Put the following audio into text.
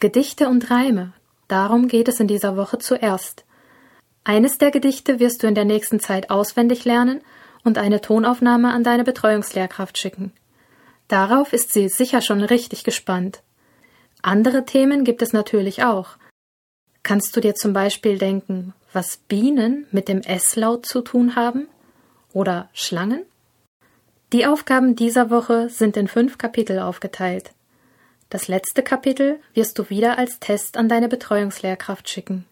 Gedichte und Reime. Darum geht es in dieser Woche zuerst. Eines der Gedichte wirst du in der nächsten Zeit auswendig lernen und eine Tonaufnahme an deine Betreuungslehrkraft schicken. Darauf ist sie sicher schon richtig gespannt. Andere Themen gibt es natürlich auch. Kannst du dir zum Beispiel denken, was Bienen mit dem S-Laut zu tun haben? Oder Schlangen? Die Aufgaben dieser Woche sind in fünf Kapitel aufgeteilt. Das letzte Kapitel wirst du wieder als Test an deine Betreuungslehrkraft schicken.